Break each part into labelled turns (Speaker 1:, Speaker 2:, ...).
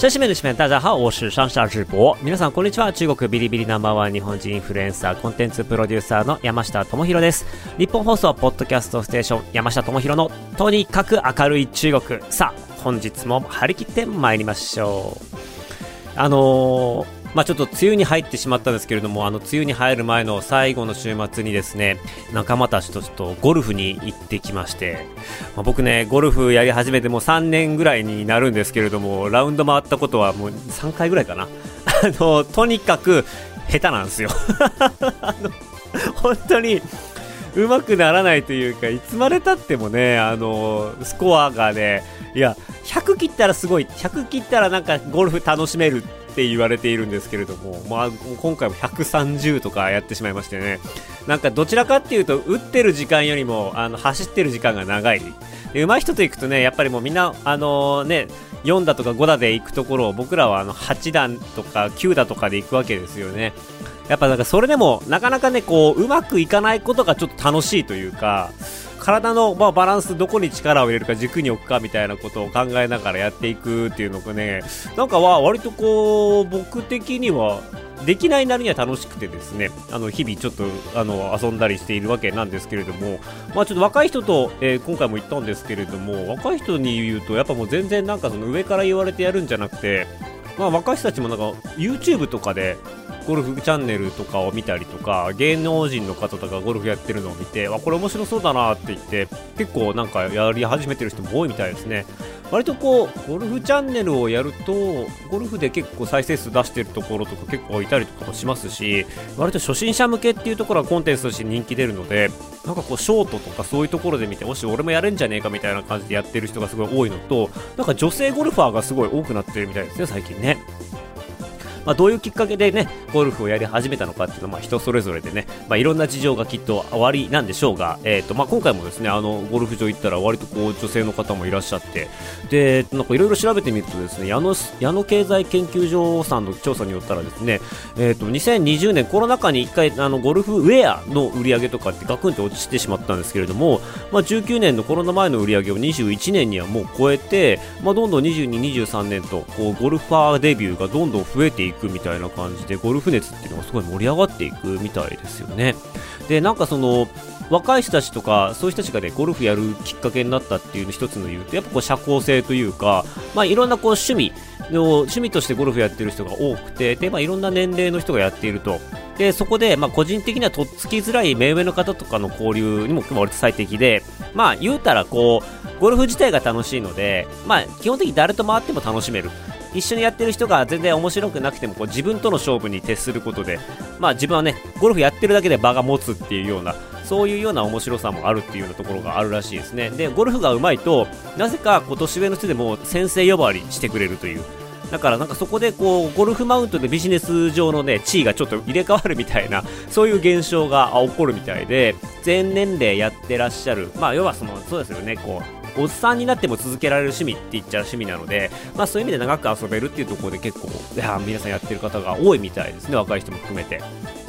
Speaker 1: シャシメのしめ大家好，我是上下直播。皆さんこんにちは。中国ビリビリナンバーワン日本人インフルエンサーコンテンツプロデューサーの山下智博です。日本放送ポッドキャストステーション山下智博のとにかく明るい中国。さあ、本日も張り切って参りましょう。あのーまあ、ちょっと梅雨に入ってしまったんですけれども、あの梅雨に入る前の最後の週末にですね、仲間たちとちょっとゴルフに行ってきまして、まあ、僕ね、ゴルフやり始めてもう3年ぐらいになるんですけれども、ラウンド回ったことはもう3回ぐらいかな。あの、とにかく下手なんですよ。本当に、上手くならないというか、いつまでたってもね、あの、スコアがね、いや、100切ったらすごい、100切ったらなんかゴルフ楽しめるって言われているんですけれども、まあ、今回も130とかやってしまいましてね、なんかどちらかっていうと、打ってる時間よりも、あの、走ってる時間が長い。で、上手い人と行くとね、やっぱりもうみんな、あのー、ね、4打とか5打で行くところを僕らはあの8打とか9打とかで行くわけですよね。やっぱなんかそれでもなかなかね、こう、うまくいかないことがちょっと楽しいというか、体の、まあ、バランスどこに力を入れるか軸に置くかみたいなことを考えながらやっていくっていうのがねなんかは割とこう僕的にはできないなりには楽しくてですねあの日々ちょっとあの遊んだりしているわけなんですけれども、まあ、ちょっと若い人と、えー、今回も言ったんですけれども若い人に言うとやっぱもう全然なんかその上から言われてやるんじゃなくてまあ、若い人たちもなんか YouTube とかでゴルフチャンネルとかを見たりとか芸能人の方とかゴルフやってるのを見てわこれ面白そうだなって言って結構なんかやり始めてる人も多いみたいですね。割とこうゴルフチャンネルをやるとゴルフで結構再生数出してるところとか結構いたりとかもしますし割と初心者向けっていうところはコンテンツとして人気出るのでなんかこうショートとかそういうところで見てもし俺もやれんじゃねえかみたいな感じでやってる人がすごい多いのとなんか女性ゴルファーがすごい多くなってるみたいですね最近ね。まあ、どういうきっかけでね、ゴルフをやり始めたのかっていうのは、まあ、人それぞれでね、まあ、いろんな事情がきっと終わりなんでしょうが、えっ、ー、と、まあ、今回もですね、あの、ゴルフ場行ったら割とこう、女性の方もいらっしゃって、で、なんかいろいろ調べてみるとですね、矢野、矢野経済研究所さんの調査によったらですね、えっ、ー、と、2020年コロナ禍に一回、あの、ゴルフウェアの売り上げとかってガクンと落ちてしまったんですけれども、まあ、19年のコロナ前の売り上げを21年にはもう超えて、まあ、どんどん22、23年と、こう、ゴルファーデビューがどんどん増えていく。みたいな感じでゴルフ熱っていうのがすごい盛り上がっていくみたいですよね。で、なんかその、若い人たちとか、そういう人たちがね、ゴルフやるきっかけになったっていうの一つの理由って、やっぱこう社交性というか、まあいろんなこう趣味の、趣味としてゴルフやってる人が多くて、で、まあいろんな年齢の人がやっていると。で、そこで、まあ個人的にはとっつきづらい目上の方とかの交流にも割と最適で、まあ言うたらこう、ゴルフ自体が楽しいので、まあ基本的に誰と回っても楽しめる。一緒にやってる人が全然面白くなくてもこう自分との勝負に徹することで、まあ、自分はねゴルフやってるだけで場が持つっていうようなそういうような面白さもあるっていうようなところがあるらしいですね。でゴルフが上手いとなぜかこう年上の人でも先生呼ばわりしてくれるという。だからなんかそこでこうゴルフマウントでビジネス上のね地位がちょっと入れ替わるみたいなそういう現象が起こるみたいで全年齢やってらっしゃるまあ要はそのそうですよねこうおっさんになっても続けられる趣味って言っちゃう趣味なので、まあそういう意味で長く遊べるっていうところで結構、いや皆さんやってる方が多いみたいですね、若い人も含めて。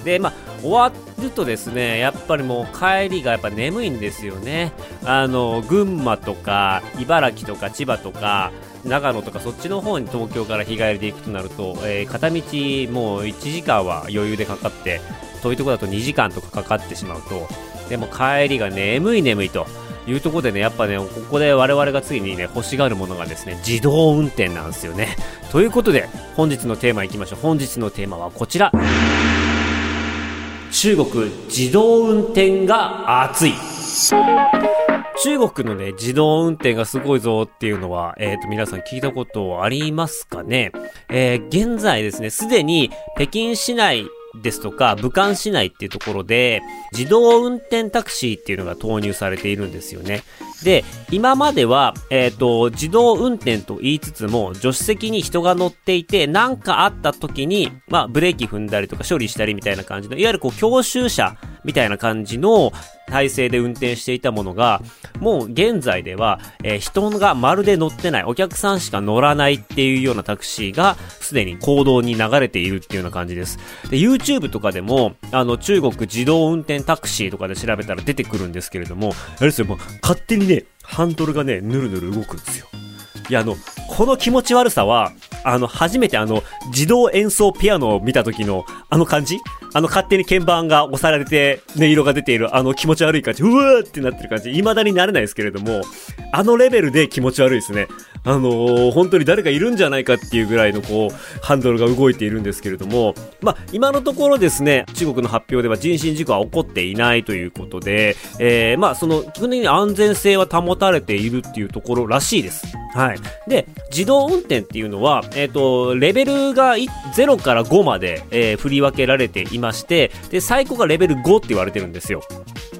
Speaker 1: で、まあ、終わるとですね、やっぱりもう帰りがやっぱ眠いんですよね。あの、群馬とか、茨城とか千葉とか、長野とかそっちの方に東京から日帰りで行くとなると、えー、片道もう1時間は余裕でかかって、遠いとこだと2時間とかかかってしまうと、でも帰りが眠い眠いと。いうところでね、やっぱね、ここで我々が次にね、欲しがるものがですね、自動運転なんですよね。ということで、本日のテーマいきましょう。本日のテーマはこちら。中国自動運転が熱い。中国のね、自動運転がすごいぞっていうのは、えっ、ー、と、皆さん聞いたことありますかね？えー、現在ですね、すでに北京市内ですとか、武漢市内っていうところで、自動運転タクシーっていうのが投入されているんですよね。で、今までは、えっ、ー、と、自動運転と言いつつも、助手席に人が乗っていて、何かあった時に、まあ、ブレーキ踏んだりとか処理したりみたいな感じの、いわゆるこう、教習車みたいな感じの、体制で運転していたものが、もう現在では、えー、人がまるで乗ってない、お客さんしか乗らないっていうようなタクシーが、すでに行動に流れているっていうような感じです。で、YouTube とかでも、あの、中国自動運転タクシーとかで調べたら出てくるんですけれども、あれですよ、もう勝手に、ハンドルがね、ぬるぬる動くんですよ。いや、あの、この気持ち悪さは、あの、初めてあの、自動演奏ピアノを見た時の、あの感じ？あの、勝手に鍵盤が押されて、音色が出ている、あの気持ち悪い感じ、うわーってなってる感じ、未だになれないですけれども、あのレベルで気持ち悪いですね。あのー、本当に誰かいるんじゃないかっていうぐらいのこう、ハンドルが動いているんですけれども、まあ、今のところですね、中国の発表では人身事故は起こっていないということで、えー、まあ、その、基本的に安全性は保たれているっていうところらしいです。はい。で、自動運転っていうのは、えっ、ー、と、レベルが0から5まで、えー、振り分けられていまして、で、最高がレベル5って言われてるんですよ。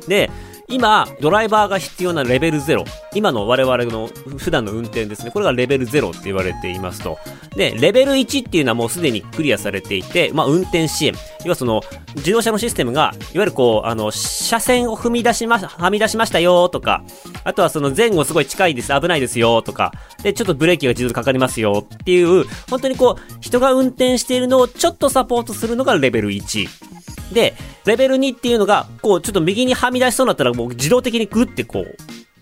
Speaker 1: で、今、ドライバーが必要なレベル0。今の我々の普段の運転ですね。これがレベル0って言われていますと。で、レベル1っていうのはもうすでにクリアされていて、まあ、運転支援。要はその、自動車のシステムが、いわゆるこう、あの、車線を踏み出しま、はみ出しましたよとか、あとはその前後すごい近いです、危ないですよとか、で、ちょっとブレーキが自動でかかりますよっていう、本当にこう、人が運転しているのをちょっとサポートするのがレベル1。で、レベル2っていうのが、こう、ちょっと右にはみ出しそうになったら、もう自動的にグッてこう、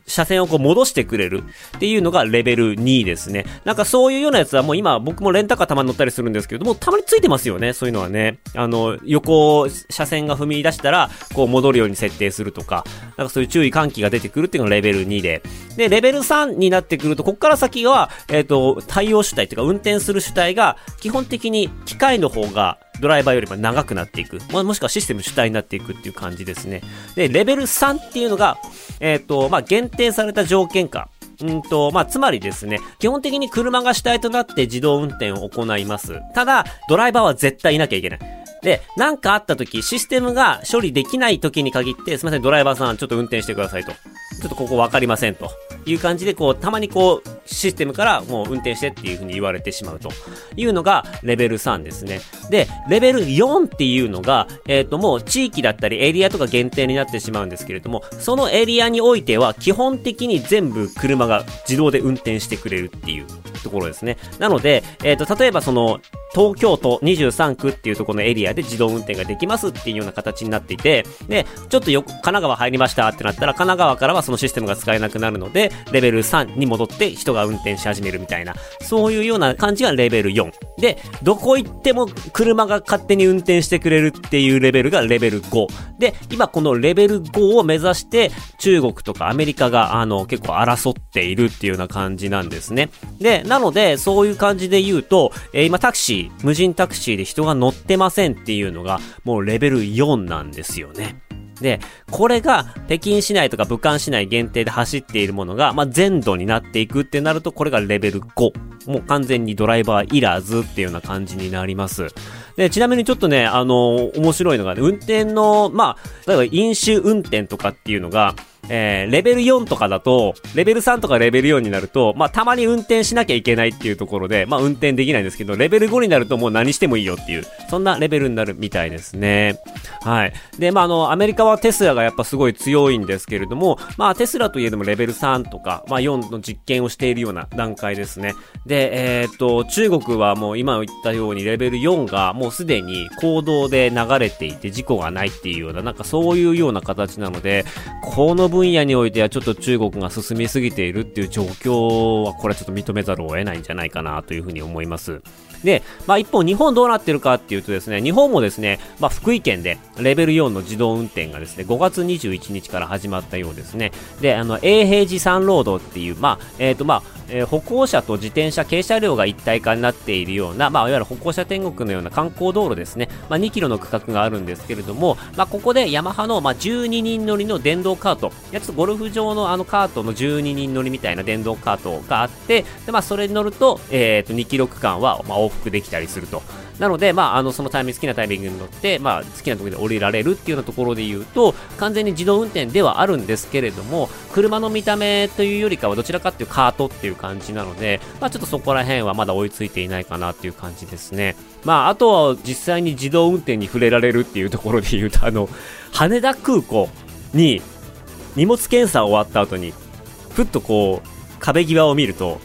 Speaker 1: 車線をこう戻してくれるっていうのがレベル2ですね。なんかそういうようなやつはもう今僕もレンタカーたまに乗ったりするんですけども、たまについてますよね、そういうのはね。あの、横車線が踏み出したら、こう戻るように設定するとか、なんかそういう注意喚起が出てくるっていうのがレベル2で。で、レベル3になってくると、こっから先は、えっ、ー、と、対応主体っていうか運転する主体が、基本的に機械の方がドライバーよりも長くなっていく。ももしくはシステム主体になっていくっていう感じですね。で、レベル3っていうのが、えっ、ー、と、まあ、限定された条件下。うんと、まあ、つまりですね、基本的に車が主体となって自動運転を行います。ただ、ドライバーは絶対いなきゃいけない。で、なんかあった時、システムが処理できない時に限って、すみません、ドライバーさん、ちょっと運転してくださいと。ちょっとここわかりませんと。いう感じで、こう、たまにこう、システムからもう運転してっていう風に言われてしまうというのがレベル3ですね。で、レベル4っていうのが、えっ、ー、ともう地域だったりエリアとか限定になってしまうんですけれども、そのエリアにおいては基本的に全部車が自動で運転してくれるっていうところですね。なので、えっ、ー、と、例えばその、東京都23区っていうところのエリアで自動運転ができますっていうような形になっていて、で、ちょっとよ、神奈川入りましたってなったら、神奈川からはそのシステムが使えなくなるので、レベル3に戻って人が運転し始めるみたいな、そういうような感じがレベル4。で、どこ行っても車が勝手に運転してくれるっていうレベルがレベル5。で、今このレベル5を目指して、中国とかアメリカが、あの、結構争っているっていうような感じなんですね。で、なので、そういう感じで言うと、えー、今タクシー無人タクシーで人が乗ってませんっていうのが、もうレベル4なんですよね。で、これが北京市内とか武漢市内限定で走っているものが、まあ、全土になっていくってなると、これがレベル5。もう完全にドライバーいらずっていうような感じになります。で、ちなみにちょっとね、あの面白いのがね、運転の、まあ、例えば飲酒運転とかっていうのが、えー、レベル4とかだと、レベル3とかレベル4になると、まあ、たまに運転しなきゃいけないっていうところで、まあ、運転できないんですけど、レベル5になるともう何してもいいよっていう、そんなレベルになるみたいですね。はい。で、まあ、あの、アメリカはテスラがやっぱすごい強いんですけれども、まあ、テスラといえどもレベル3とか、まあ、4の実験をしているような段階ですね。で、えー、っと、中国はもう今言ったようにレベル4がもうすでに行動で流れていて事故がないっていうような、なんかそういうような形なので、この分分野においてはちょっと中国が進みすぎているっていう状況は、これはちょっと認めざるを得ないんじゃないかなというふうに思います。で、まあ一方日本どうなってるかっていうとですね、日本もですね、まあ福井県でレベル4の自動運転がですね、5月21日から始まったようですね。で、あの、永平寺山ロードっていう、まあ、えっ、ー、とまあ、えー、歩行者と自転車、軽車両が一体化になっているような、まあ、いわゆる歩行者天国のような観光道路ですね、まあ、2キロの区画があるんですけれども、まあ、ここでヤマハの、まあ、12人乗りの電動カート、やつゴルフ場のあのカートの12人乗りみたいな電動カートがあって、でまあ、それに乗ると、えー、と2キロ区間は、まあ、往復できたりすると。なので、まあ、あの、そのタイミング、好きなタイミングに乗って、まあ、好きなところで降りられるっていうようなところで言うと、完全に自動運転ではあるんですけれども、車の見た目というよりかはどちらかっていうカートっていう感じなので、まあ、ちょっとそこら辺はまだ追いついていないかなっていう感じですね。まあ、あとは実際に自動運転に触れられるっていうところで言うと、あの、羽田空港に荷物検査終わった後に、ふっとこう、壁際を見ると、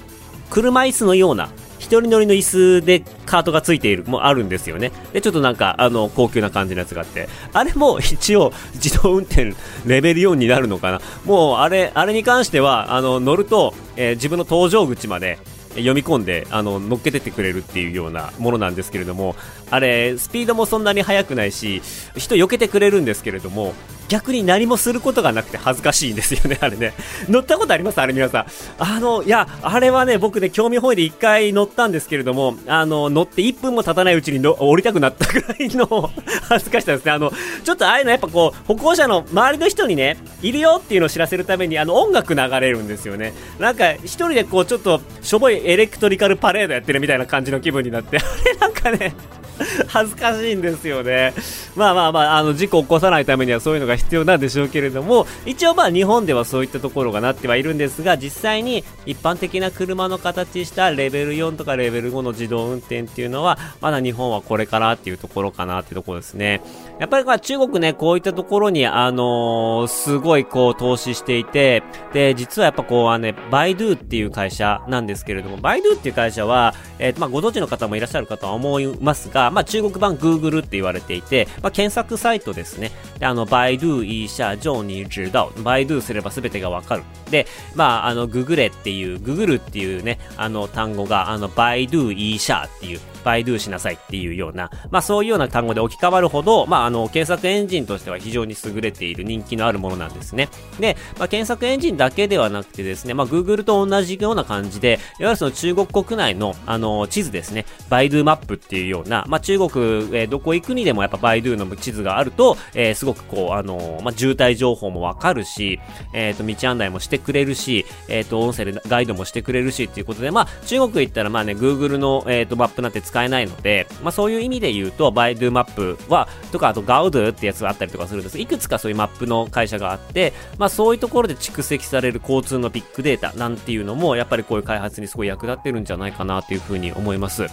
Speaker 1: 車椅子のような、一人乗りの椅子でカートがついている、もあるんですよね。で、ちょっとなんか、あの、高級な感じのやつがあって、あれも一応、自動運転レベル4になるのかな。もう、あれ、あれに関しては、あの、乗ると、えー、自分の搭乗口まで、読み込んであの乗っけてってくれるっていうようなものなんですけれどもあれスピードもそんなに速くないし人避けてくれるんですけれども逆に何もすることがなくて恥ずかしいんですよね、あれね。乗ったことあります？あれ皆さん。あの、いや、あれはね、僕ね、興味本位で1回乗ったんですけれども、あの、乗って1分も経たないうちに降りたくなったぐらいの 恥ずかしさですね。あの、ちょっとああいうのやっぱこう、歩行者の周りの人にね、いるよっていうのを知らせるために、あの、音楽流れるんですよね。なんか、一人でこう、ちょっと、しょぼいエレクトリカルパレードやってるみたいな感じの気分になって、あれなんかね、恥ずかしいんですよね。まあまあまあ、あの、事故を起こさないためにはそういうのが必要なんでしょうけれども、一応まあ日本ではそういったところがなってはいるんですが、実際に一般的な車の形したレベル4とかレベル5の自動運転っていうのは、まだ日本はこれからっていうところかなってところですね。やっぱりまあ中国ね、こういったところに、あのー、すごいこう投資していて、で、実はやっぱこう、あのね、バイドゥっていう会社なんですけれども、バイドゥっていう会社は、えー、まあご存知の方もいらっしゃるかとは思いますが、まあ中国版 Google って言われていて、まあ検索サイトですね。であの、バイドゥイーシャ、ジョーニー、知道。バイドゥすれば全てがわかる。で、まあ、あの、ググレっていう、ググるっていうね、あの単語が、あの、バイドゥイーシャっていう、バイドゥしなさいっていうような、まあそういうような単語で置き換わるほど、まああの、検索エンジンとしては非常に優れている人気のあるものなんですね。で、まあ検索エンジンだけではなくてですね、まあ Google と同じような感じで、いわゆるその中国国内の、あの、地図ですね、バイドゥマップっていうような、まあ中国、えー、どこ行くにでもやっぱバイドゥの地図があると、えー、すごくこう、あの、まあ渋滞情報もわかるし、えっ、ー、と、道案内もしてくれるし、えっ、と、音声でガイドもしてくれるしっていうことで、まあ中国行ったらまあね、Google の、えっ、と、マップなんて使えないので、まあ、そういう意味で言うと、バイドゥマップは、とか、あとガウドゥってやつがあったりとかするんです。いくつかそういうマップの会社があって、まあ、そういうところで蓄積される交通のビッグデータなんていうのも、やっぱりこういう開発にすごい役立ってるんじゃないかなというふうに思います。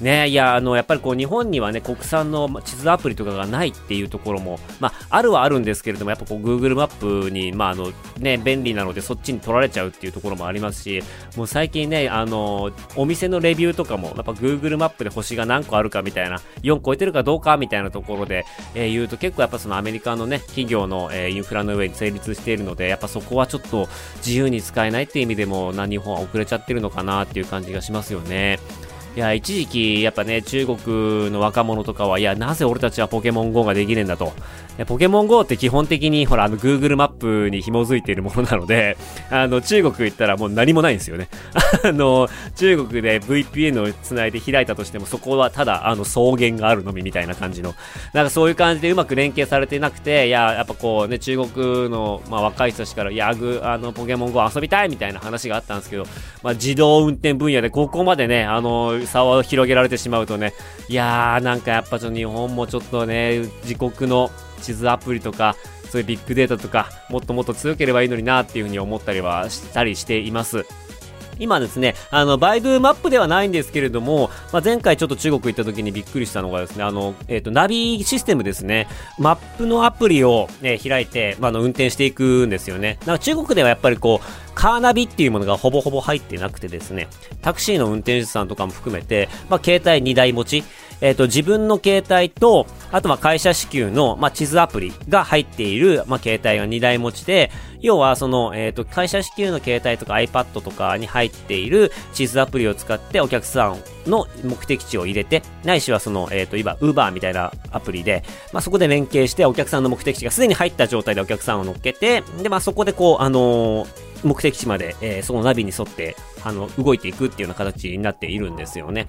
Speaker 1: ねいや、あの、やっぱりこう、日本にはね、国産の地図アプリとかがないっていうところも、まあ、あるはあるんですけれども、やっぱこう、Google マップに、まあ、あの、ね、便利なので、そっちに取られちゃうっていうところもありますし、もう最近ね、あの、お店のレビューとかも、やっぱ Google マップで星が何個あるかみたいな、4超えてるかどうかみたいなところで、えー、言うと結構やっぱそのアメリカのね、企業の、えー、インフラの上に成立しているので、やっぱそこはちょっと自由に使えないっていう意味でも、な、日本は遅れちゃってるのかなっていう感じがしますよね。いや、一時期、やっぱね、中国の若者とかは、いや、なぜ俺たちはポケモン GO ができねえんだと。ポケモン GO って基本的に、ほら、あの、Google マップに紐づいているものなので、あの、中国行ったらもう何もないんですよね。あの、中国で VPN を繋いで開いたとしても、そこはただ、あの、草原があるのみみたいな感じの、なんかそういう感じでうまく連携されてなくて、いや、やっぱこうね、中国の、まあ、若い人たちから、いや、グ、あの、ポケモン GO 遊びたいみたいな話があったんですけど、まあ、自動運転分野でここまでね、あの、差を広げられてしまうとね、いやー、なんかやっぱちょっと日本もちょっとね、自国の地図アプリとか、そういうビッグデータとか、もっともっと強ければいいのになっていうふうに思ったりはしたりしています。今ですね、あの、バイドゥマップではないんですけれども、まあ、前回ちょっと中国行った時にびっくりしたのがですね、あの、えっ、ー、と、ナビシステムですね、マップのアプリを、ね、開いて、まあ、の、運転していくんですよね。なんか中国ではやっぱりこう、カーナビっていうものがほぼほぼ入ってなくてですね、タクシーの運転手さんとかも含めて、まあ、携帯2台持ち、えっ、ー、と、自分の携帯と、あとは会社支給の、まあ、地図アプリが入っている、まあ、携帯が2台持ちで、要は、その、えっ、ー、と、会社支給の携帯とか iPad とかに入っている地図アプリを使ってお客さんの目的地を入れて、ないしはその、えっ、ー、と、今、Uber みたいなアプリで、まあ、そこで連携してお客さんの目的地がすでに入った状態でお客さんを乗っけて、で、まあ、そこでこう、あの目的地まで、えー、そのナビに沿って、あの、動いていくっていうような形になっているんですよね。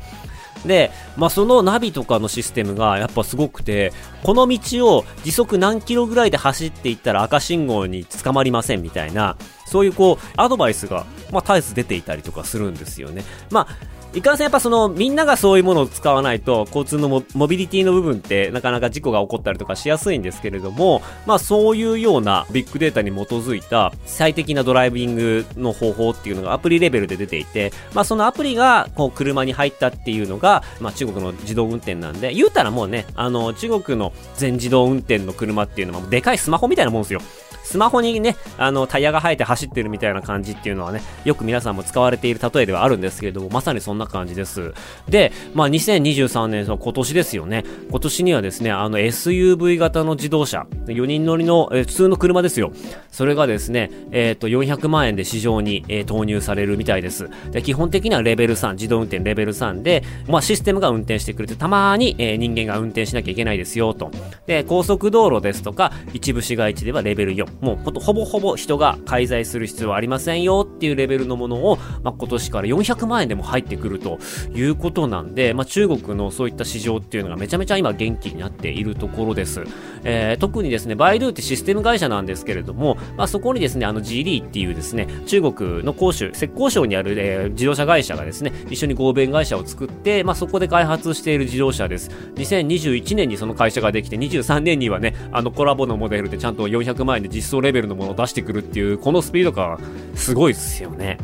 Speaker 1: で、まあ、そのナビとかのシステムがやっぱすごくて、この道を時速何キロぐらいで走っていったら赤信号に捕まりませんみたいな、そういうこう、アドバイスが、まあ、絶えず出ていたりとかするんですよね。まあいかんせんやっぱそのみんながそういうものを使わないと交通のモビリティの部分ってなかなか事故が起こったりとかしやすいんですけれどもまあそういうようなビッグデータに基づいた最適なドライビングの方法っていうのがアプリレベルで出ていてまあそのアプリがこう車に入ったっていうのがまあ中国の自動運転なんで言うたらもうねあの中国の全自動運転の車っていうのはでかいスマホみたいなもんですよ。スマホにね、あの、タイヤが生えて走ってるみたいな感じっていうのはね、よく皆さんも使われている例えではあるんですけれども、まさにそんな感じです。で、まあ、2023年、その今年ですよね。今年にはですね、あの SUV 型の自動車、4人乗りの、え、普通の車ですよ。それがですね、えっ、と、400万円で市場に、えー、投入されるみたいです。で、基本的にはレベル3、自動運転レベル3で、まあ、システムが運転してくれて、たまに、えー、人間が運転しなきゃいけないですよ、と。で、高速道路ですとか、一部市街地ではレベル4。もう、ほほぼほぼ人が介在する必要はありませんよっていうレベルのものを、まあ、今年から400万円でも入ってくるということなんで、まあ、中国のそういった市場っていうのがめちゃめちゃ今元気になっているところです。えー、特にですね、バイドゥってシステム会社なんですけれども、まあ、そこにですね、あの GD っていうですね、中国の広州、浙江省にある、えー、自動車会社がですね、一緒に合弁会社を作って、まあ、そこで開発している自動車です。2021年にその会社ができて、23年にはね、あのコラボのモデルでちゃんと400万円で実装レベルのものを出してくるっていう、このスピード感、すごいですよね。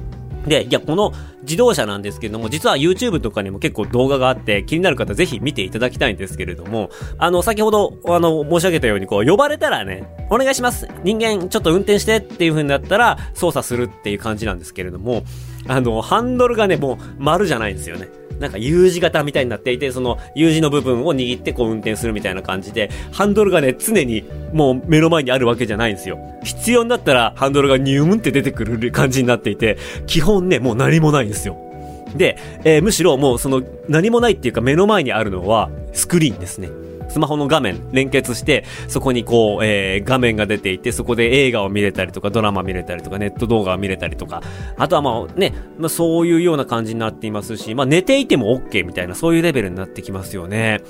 Speaker 1: で、いや、この自動車なんですけれども、実は YouTube とかにも結構動画があって、気になる方ぜひ見ていただきたいんですけれども、あの、先ほど、あの、申し上げたように、こう、呼ばれたらね、お願いします人間、ちょっと運転してっていう風になったら、操作するっていう感じなんですけれども、あの、ハンドルがね、もう丸じゃないんですよね。なんか U 字型みたいになっていて、その U 字の部分を握ってこう運転するみたいな感じで、ハンドルがね、常にもう目の前にあるわけじゃないんですよ。必要になったらハンドルがニューンって出てくる感じになっていて、基本ね、もう何もないんですよ。で、えー、むしろもうその何もないっていうか目の前にあるのはスクリーンですね。スマホの画面連結して、そこにこう、えー、画面が出ていて、そこで映画を見れたりとか、ドラマ見れたりとか、ネット動画を見れたりとか、あとはまあね、まあそういうような感じになっていますし、まあ寝ていても OK みたいな、そういうレベルになってきますよね。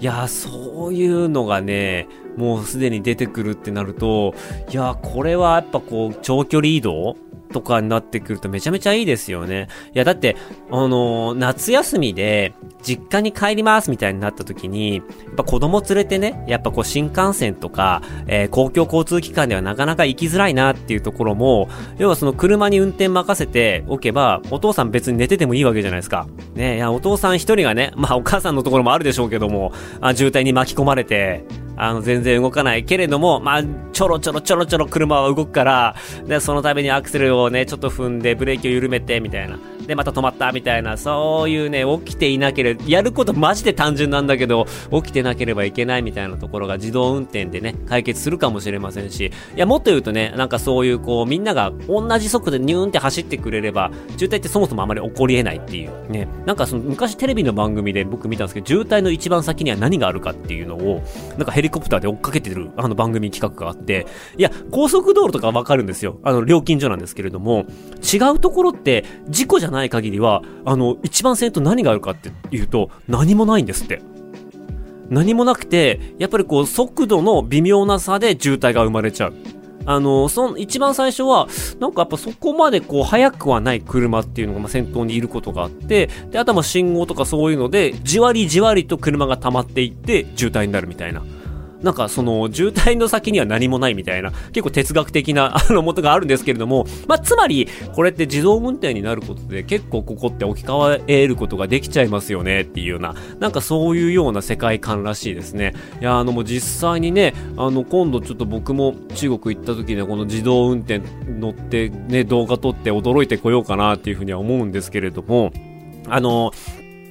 Speaker 1: いやそういうのがね、もうすでに出てくるってなると、いやこれはやっぱこう、長距離移動とかになってくるとめちゃめちゃいいですよね。いや、だって、あのー、夏休みで、実家に帰りますみたいになった時に、やっぱ子供連れてね、やっぱこう新幹線とか、えー、公共交通機関ではなかなか行きづらいなっていうところも、要はその車に運転任せておけば、お父さん別に寝ててもいいわけじゃないですか。ねいや、お父さん一人がね、まあお母さんのところもあるでしょうけども、あ渋滞に巻き込まれて、あの、全然動かないけれども、まあ、ちょろちょろちょろちょろ車は動くから、で、そのためにアクセルをね、ちょっと踏んで、ブレーキを緩めて、みたいな。で、また止まったみたいな、そういうね、起きていなければ、やることマジで単純なんだけど、起きてなければいけないみたいなところが自動運転でね、解決するかもしれませんし、いや、もっと言うとね、なんかそういうこう、みんなが同じ速度でニューンって走ってくれれば、渋滞ってそもそもあまり起こり得ないっていう。ね。なんかその、昔テレビの番組で僕見たんですけど、渋滞の一番先には何があるかっていうのを、なんかヘリコプターで追っかけてる、あの番組企画があって、いや、高速道路とかわかるんですよ。あの、料金所なんですけれども、違うところって、事故じゃないない限りは、あの、一番先頭何があるかっていうと、何もないんですって。何もなくて、やっぱりこう、速度の微妙な差で渋滞が生まれちゃう。あの、その、一番最初は、なんかやっぱそこまでこう、速くはない車っていうのが、ま、先頭にいることがあって、で、あとは、信号とかそういうので、じわりじわりと車が溜まっていって、渋滞になるみたいな。なんかその渋滞の先には何もないみたいな、結構哲学的な あの元があるんですけれども、まあ、つまり、これって自動運転になることで結構ここって置き換えることができちゃいますよねっていうような、なんかそういうような世界観らしいですね。いや、あのもう実際にね、あの今度ちょっと僕も中国行った時にこの自動運転乗ってね、動画撮って驚いてこようかなっていうふうには思うんですけれども、あの、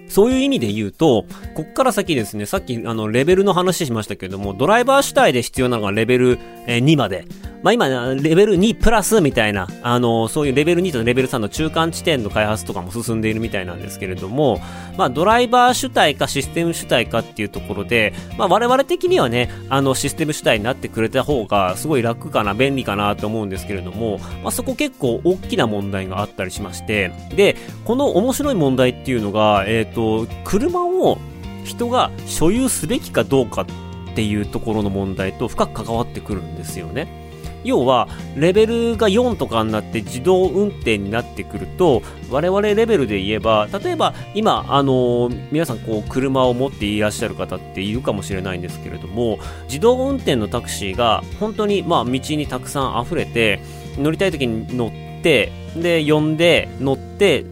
Speaker 1: そういう意味で言うと、こっから先ですね、さっきあのレベルの話しましたけれども、ドライバー主体で必要なのがレベル2まで。まあ今、レベル2プラスみたいな、あの、そういうレベル2とレベル3の中間地点の開発とかも進んでいるみたいなんですけれども、まあドライバー主体かシステム主体かっていうところで、まあ我々的にはね、あのシステム主体になってくれた方がすごい楽かな、便利かなと思うんですけれども、まあそこ結構大きな問題があったりしまして、で、この面白い問題っていうのが、え、ー、と、車を人が所有すべきかどうかっていうところの問題と深く関わってくるんですよね。要は、レベルが4とかになって自動運転になってくると、我々レベルで言えば、例えば今、あのー、皆さんこう、車を持っていらっしゃる方っているかもしれないんですけれども、自動運転のタクシーが本当にまあ道にたくさん溢れて、乗りたい時に乗って、で、呼んで、乗って、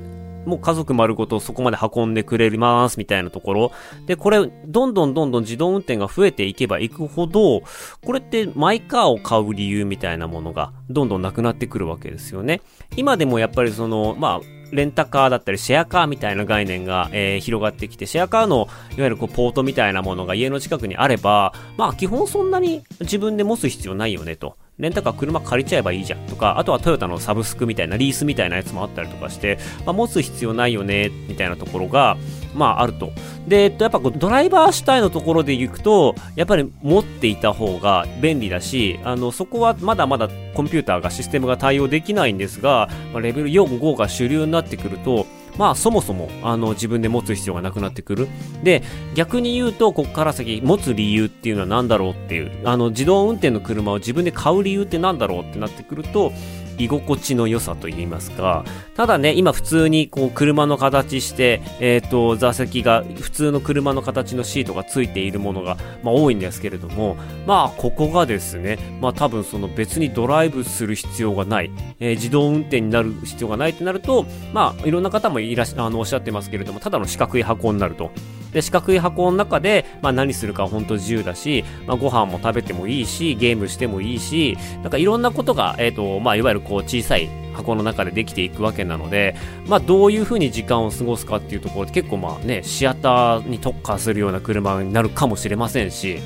Speaker 1: もう家族丸ごとそこまで運んでくれますみたいなところ。で、これ、どんどんどんどん自動運転が増えていけばいくほど、これってマイカーを買う理由みたいなものがどんどんなくなってくるわけですよね。今でもやっぱりその、まあ、レンタカーだったりシェアカーみたいな概念が、えー、広がってきて、シェアカーのいわゆるこうポートみたいなものが家の近くにあれば、まあ基本そんなに自分で持つ必要ないよねと。レンタカー車借りちゃえばいいじゃんとか、あとはトヨタのサブスクみたいなリースみたいなやつもあったりとかして、まあ、持つ必要ないよね、みたいなところが、まああると。で、えっと、やっぱこうドライバー主体のところで行くと、やっぱり持っていた方が便利だし、あの、そこはまだまだコンピューターがシステムが対応できないんですが、まあ、レベル4、5が主流になってくると、まあそもそもあの自分で持つ必要がなくなってくる。で、逆に言うと、ここから先持つ理由っていうのは何だろうっていう、あの自動運転の車を自分で買う理由って何だろうってなってくると、居心地の良さと言いますか、ただね、今普通にこう車の形して、えっ、ー、と、座席が普通の車の形のシートがついているものが、まあ多いんですけれども、まあここがですね、まあ多分その別にドライブする必要がない、えー、自動運転になる必要がないってなると、まあいろんな方もいらっしゃ、あの、おっしゃってますけれども、ただの四角い箱になると。で、四角い箱の中で、まあ何するか本当自由だし、まあご飯も食べてもいいし、ゲームしてもいいし、なんかいろんなことが、えっ、ー、と、まあいわゆるこう小さい箱の中でできていくわけなので、まあどういう風に時間を過ごすかっていうところで結構まあね、シアターに特化するような車になるかもしれませんし、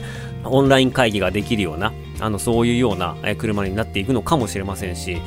Speaker 1: オンライン会議ができるような、あの、そういうような車になっていくのかもしれませんし、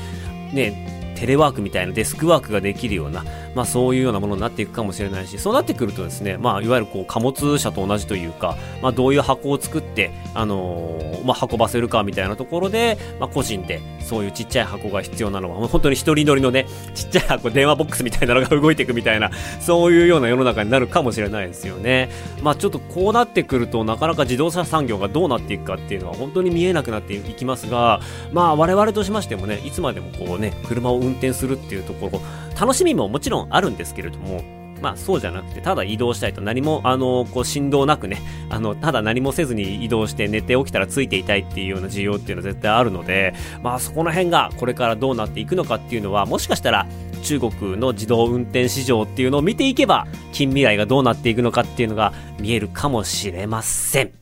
Speaker 1: ね、テレワークみたいなデスクワークができるような、まあそういうようなものになっていくかもしれないし、そうなってくるとですね、まあいわゆるこう貨物車と同じというか、まあどういう箱を作って、あのー、まあ運ばせるかみたいなところで、まあ個人でそういうちっちゃい箱が必要なのは、本当に一人乗りのね、ちっちゃい箱、電話ボックスみたいなのが動いていくみたいな、そういうような世の中になるかもしれないですよね。まあちょっとこうなってくると、なかなか自動車産業がどうなっていくかっていうのは本当に見えなくなっていきますが、まあ我々としましてもね、いつまでもこうね、車を運転するっていうところ、楽しみももちろんあるんですけれども、まあそうじゃなくて、ただ移動したいと何も、あの、こう振動なくね、あの、ただ何もせずに移動して寝て起きたらついていたいっていうような需要っていうのは絶対あるので、まあそこの辺がこれからどうなっていくのかっていうのは、もしかしたら中国の自動運転市場っていうのを見ていけば、近未来がどうなっていくのかっていうのが見えるかもしれません。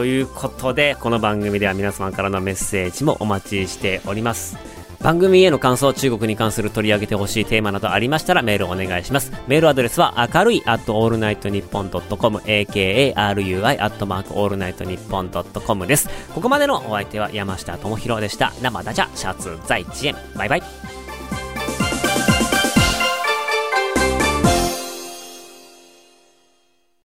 Speaker 1: ということで、この番組では皆様からのメッセージもお待ちしております。番組への感想、中国に関する取り上げてほしいテーマなどありましたらメールをお願いします。メールアドレスは明るい at allnightnippon.com akarui at mark allnightnippon.com です。ここまでのお相手は山下智博でした。生ダジャシャツ在地園。バイバイ。